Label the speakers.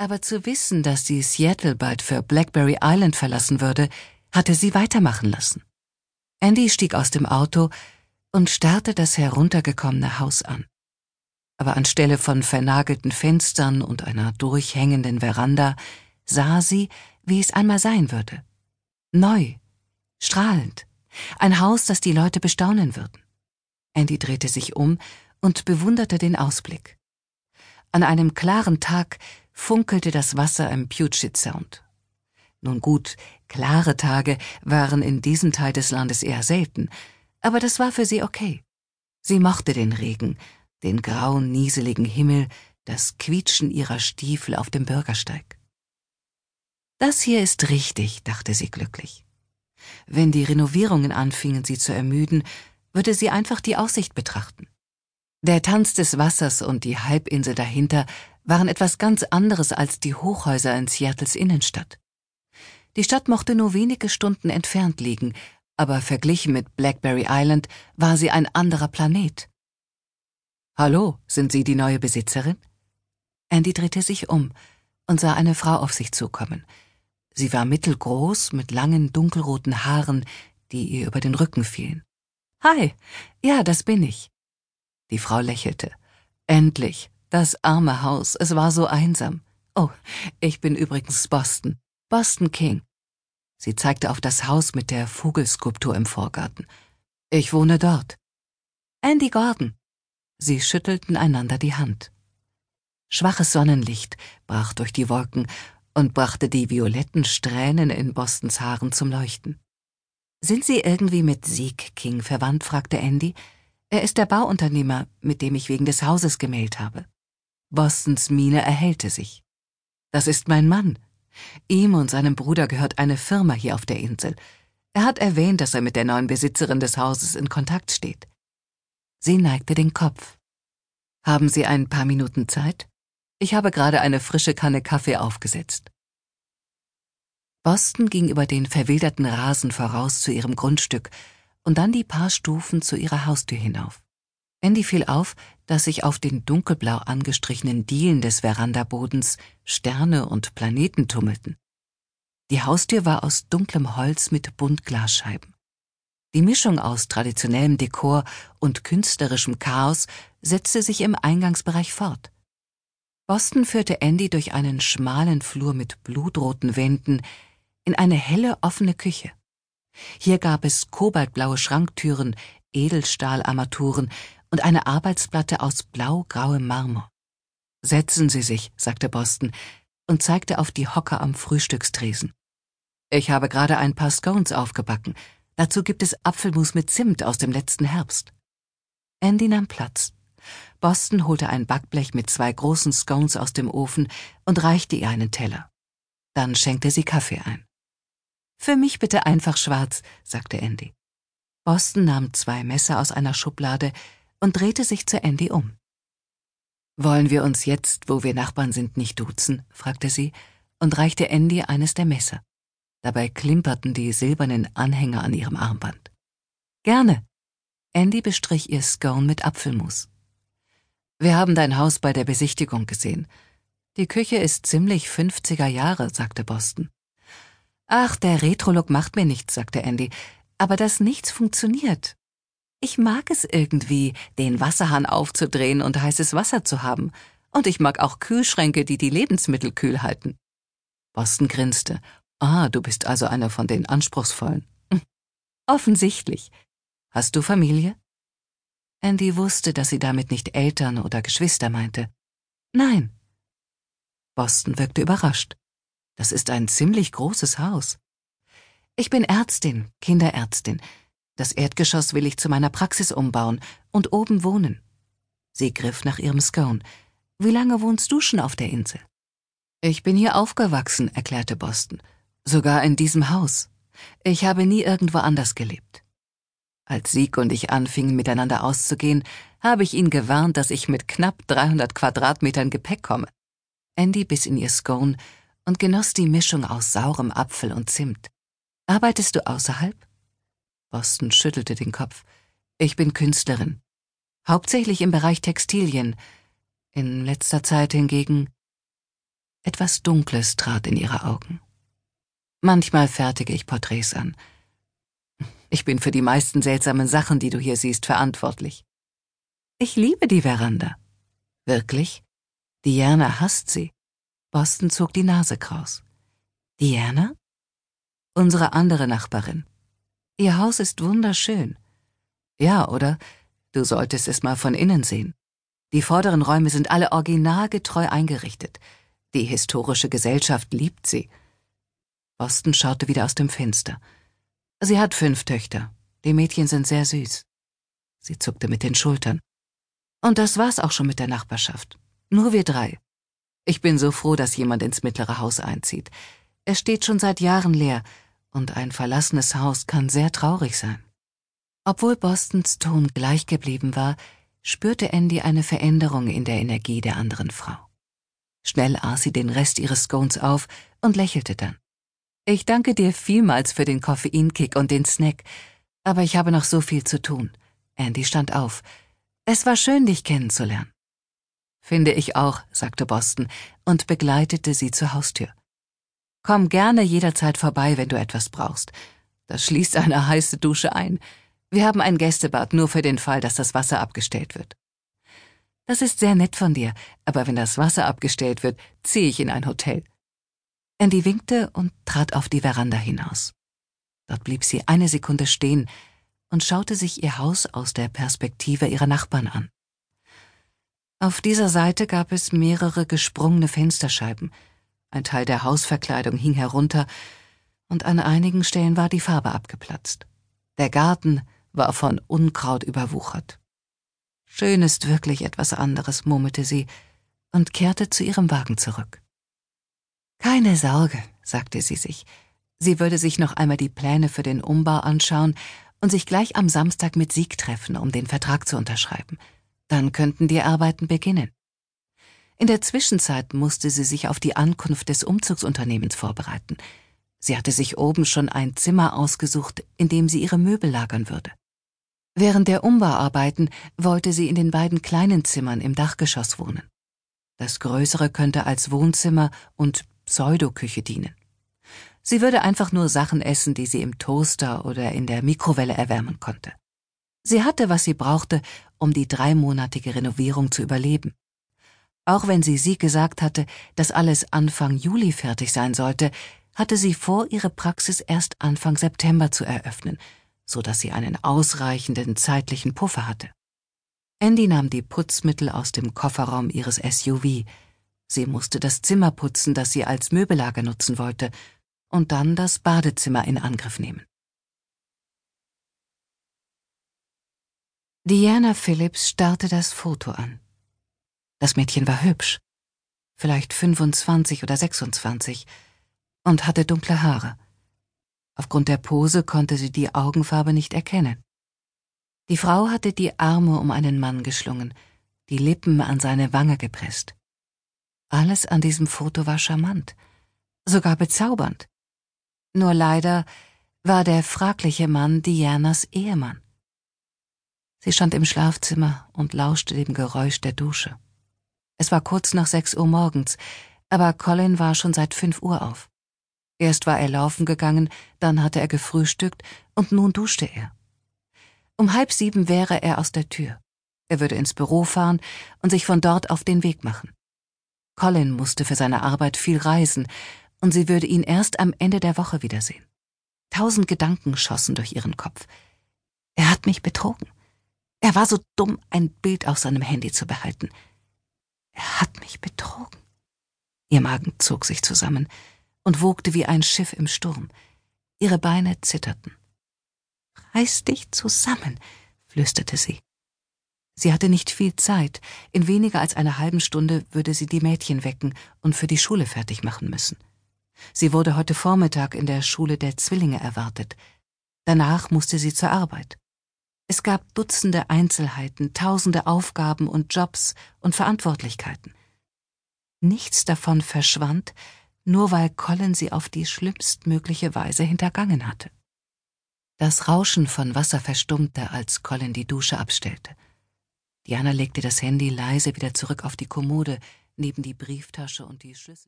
Speaker 1: Aber zu wissen, dass sie Seattle bald für Blackberry Island verlassen würde, hatte sie weitermachen lassen. Andy stieg aus dem Auto und starrte das heruntergekommene Haus an. Aber anstelle von vernagelten Fenstern und einer durchhängenden Veranda sah sie, wie es einmal sein würde. Neu, strahlend, ein Haus, das die Leute bestaunen würden. Andy drehte sich um und bewunderte den Ausblick. An einem klaren Tag funkelte das Wasser im Puget Sound. Nun gut, klare Tage waren in diesem Teil des Landes eher selten, aber das war für sie okay. Sie mochte den Regen, den grauen, nieseligen Himmel, das Quietschen ihrer Stiefel auf dem Bürgersteig. Das hier ist richtig, dachte sie glücklich. Wenn die Renovierungen anfingen, sie zu ermüden, würde sie einfach die Aussicht betrachten. Der Tanz des Wassers und die Halbinsel dahinter waren etwas ganz anderes als die Hochhäuser in Seattles Innenstadt. Die Stadt mochte nur wenige Stunden entfernt liegen, aber verglichen mit Blackberry Island war sie ein anderer Planet. Hallo, sind Sie die neue Besitzerin? Andy drehte sich um und sah eine Frau auf sich zukommen. Sie war mittelgroß, mit langen dunkelroten Haaren, die ihr über den Rücken fielen. Hi, ja, das bin ich. Die Frau lächelte. Endlich, das arme Haus, es war so einsam. Oh, ich bin übrigens Boston, Boston King. Sie zeigte auf das Haus mit der Vogelskulptur im Vorgarten. Ich wohne dort. Andy Gordon. Sie schüttelten einander die Hand. Schwaches Sonnenlicht brach durch die Wolken und brachte die violetten Strähnen in Bostons Haaren zum Leuchten. Sind Sie irgendwie mit Sieg King verwandt? fragte Andy. Er ist der Bauunternehmer, mit dem ich wegen des Hauses gemeldet habe. Bostons Miene erhellte sich. Das ist mein Mann. Ihm und seinem Bruder gehört eine Firma hier auf der Insel. Er hat erwähnt, dass er mit der neuen Besitzerin des Hauses in Kontakt steht. Sie neigte den Kopf. Haben Sie ein paar Minuten Zeit? Ich habe gerade eine frische Kanne Kaffee aufgesetzt. Boston ging über den verwilderten Rasen voraus zu ihrem Grundstück und dann die paar Stufen zu ihrer Haustür hinauf. Andy fiel auf, dass sich auf den dunkelblau angestrichenen Dielen des Verandabodens Sterne und Planeten tummelten. Die Haustür war aus dunklem Holz mit Buntglasscheiben. Die Mischung aus traditionellem Dekor und künstlerischem Chaos setzte sich im Eingangsbereich fort. Boston führte Andy durch einen schmalen Flur mit blutroten Wänden in eine helle offene Küche. Hier gab es kobaltblaue Schranktüren, Edelstahlarmaturen und eine Arbeitsplatte aus blau-grauem Marmor. Setzen Sie sich, sagte Boston und zeigte auf die Hocker am Frühstückstresen. Ich habe gerade ein paar Scones aufgebacken. Dazu gibt es Apfelmus mit Zimt aus dem letzten Herbst. Andy nahm Platz. Boston holte ein Backblech mit zwei großen Scones aus dem Ofen und reichte ihr einen Teller. Dann schenkte sie Kaffee ein. Für mich bitte einfach schwarz, sagte Andy. Boston nahm zwei Messer aus einer Schublade und drehte sich zu Andy um. Wollen wir uns jetzt, wo wir Nachbarn sind, nicht duzen? fragte sie und reichte Andy eines der Messer. Dabei klimperten die silbernen Anhänger an ihrem Armband. Gerne. Andy bestrich ihr Scone mit Apfelmus. Wir haben dein Haus bei der Besichtigung gesehen. Die Küche ist ziemlich 50er Jahre, sagte Boston. Ach, der Retro-Look macht mir nichts, sagte Andy, aber das nichts funktioniert. Ich mag es irgendwie, den Wasserhahn aufzudrehen und heißes Wasser zu haben. Und ich mag auch Kühlschränke, die die Lebensmittel kühl halten. Boston grinste. Ah, du bist also einer von den Anspruchsvollen. Offensichtlich. Hast du Familie? Andy wusste, dass sie damit nicht Eltern oder Geschwister meinte. Nein. Boston wirkte überrascht. Das ist ein ziemlich großes Haus. Ich bin Ärztin, Kinderärztin. Das Erdgeschoss will ich zu meiner Praxis umbauen und oben wohnen. Sie griff nach ihrem Scone. Wie lange wohnst du schon auf der Insel? Ich bin hier aufgewachsen, erklärte Boston. Sogar in diesem Haus. Ich habe nie irgendwo anders gelebt. Als Sieg und ich anfingen, miteinander auszugehen, habe ich ihn gewarnt, dass ich mit knapp 300 Quadratmetern Gepäck komme. Andy biss in ihr Scone und genoss die Mischung aus saurem Apfel und Zimt. Arbeitest du außerhalb? Boston schüttelte den Kopf. Ich bin Künstlerin. Hauptsächlich im Bereich Textilien. In letzter Zeit hingegen. Etwas Dunkles trat in ihre Augen. Manchmal fertige ich Porträts an. Ich bin für die meisten seltsamen Sachen, die du hier siehst, verantwortlich. Ich liebe die Veranda. Wirklich? Diana hasst sie. Boston zog die Nase kraus. Diana? Unsere andere Nachbarin. Ihr Haus ist wunderschön. Ja, oder? Du solltest es mal von innen sehen. Die vorderen Räume sind alle originalgetreu eingerichtet. Die historische Gesellschaft liebt sie. Boston schaute wieder aus dem Fenster. Sie hat fünf Töchter. Die Mädchen sind sehr süß. Sie zuckte mit den Schultern. Und das war's auch schon mit der Nachbarschaft. Nur wir drei. Ich bin so froh, dass jemand ins mittlere Haus einzieht. Es steht schon seit Jahren leer, und ein verlassenes Haus kann sehr traurig sein. Obwohl Bostons Ton gleich geblieben war, spürte Andy eine Veränderung in der Energie der anderen Frau. Schnell aß sie den Rest ihres Scones auf und lächelte dann. Ich danke dir vielmals für den Koffeinkick und den Snack, aber ich habe noch so viel zu tun. Andy stand auf. Es war schön, dich kennenzulernen. Finde ich auch, sagte Boston und begleitete sie zur Haustür. Komm gerne jederzeit vorbei, wenn du etwas brauchst. Das schließt eine heiße Dusche ein. Wir haben ein Gästebad nur für den Fall, dass das Wasser abgestellt wird. Das ist sehr nett von dir, aber wenn das Wasser abgestellt wird, ziehe ich in ein Hotel. Andy winkte und trat auf die Veranda hinaus. Dort blieb sie eine Sekunde stehen und schaute sich ihr Haus aus der Perspektive ihrer Nachbarn an. Auf dieser Seite gab es mehrere gesprungene Fensterscheiben, ein Teil der Hausverkleidung hing herunter, und an einigen Stellen war die Farbe abgeplatzt. Der Garten war von Unkraut überwuchert. Schön ist wirklich etwas anderes, murmelte sie und kehrte zu ihrem Wagen zurück. Keine Sorge, sagte sie sich. Sie würde sich noch einmal die Pläne für den Umbau anschauen und sich gleich am Samstag mit Sieg treffen, um den Vertrag zu unterschreiben. Dann könnten die Arbeiten beginnen. In der Zwischenzeit musste sie sich auf die Ankunft des Umzugsunternehmens vorbereiten. Sie hatte sich oben schon ein Zimmer ausgesucht, in dem sie ihre Möbel lagern würde. Während der Umbauarbeiten wollte sie in den beiden kleinen Zimmern im Dachgeschoss wohnen. Das größere könnte als Wohnzimmer und Pseudoküche dienen. Sie würde einfach nur Sachen essen, die sie im Toaster oder in der Mikrowelle erwärmen konnte. Sie hatte, was sie brauchte, um die dreimonatige Renovierung zu überleben. Auch wenn sie sie gesagt hatte, dass alles Anfang Juli fertig sein sollte, hatte sie vor, ihre Praxis erst Anfang September zu eröffnen, so dass sie einen ausreichenden zeitlichen Puffer hatte. Andy nahm die Putzmittel aus dem Kofferraum ihres SUV. Sie musste das Zimmer putzen, das sie als Möbellager nutzen wollte, und dann das Badezimmer in Angriff nehmen. Diana Phillips starrte das Foto an. Das Mädchen war hübsch, vielleicht 25 oder 26, und hatte dunkle Haare. Aufgrund der Pose konnte sie die Augenfarbe nicht erkennen. Die Frau hatte die Arme um einen Mann geschlungen, die Lippen an seine Wange gepresst. Alles an diesem Foto war charmant, sogar bezaubernd. Nur leider war der fragliche Mann Dianas Ehemann. Sie stand im Schlafzimmer und lauschte dem Geräusch der Dusche. Es war kurz nach sechs Uhr morgens, aber Colin war schon seit fünf Uhr auf. Erst war er laufen gegangen, dann hatte er gefrühstückt und nun duschte er. Um halb sieben wäre er aus der Tür. Er würde ins Büro fahren und sich von dort auf den Weg machen. Colin musste für seine Arbeit viel reisen, und sie würde ihn erst am Ende der Woche wiedersehen. Tausend Gedanken schossen durch ihren Kopf. Er hat mich betrogen. Er war so dumm, ein Bild auf seinem Handy zu behalten. Er hat mich betrogen. Ihr Magen zog sich zusammen und wogte wie ein Schiff im Sturm. Ihre Beine zitterten. Reiß dich zusammen, flüsterte sie. Sie hatte nicht viel Zeit. In weniger als einer halben Stunde würde sie die Mädchen wecken und für die Schule fertig machen müssen. Sie wurde heute Vormittag in der Schule der Zwillinge erwartet. Danach musste sie zur Arbeit. Es gab Dutzende Einzelheiten, tausende Aufgaben und Jobs und Verantwortlichkeiten. Nichts davon verschwand, nur weil Colin sie auf die schlimmstmögliche Weise hintergangen hatte. Das Rauschen von Wasser verstummte, als Colin die Dusche abstellte. Diana legte das Handy leise wieder zurück auf die Kommode, neben die Brieftasche und die Schlüssel.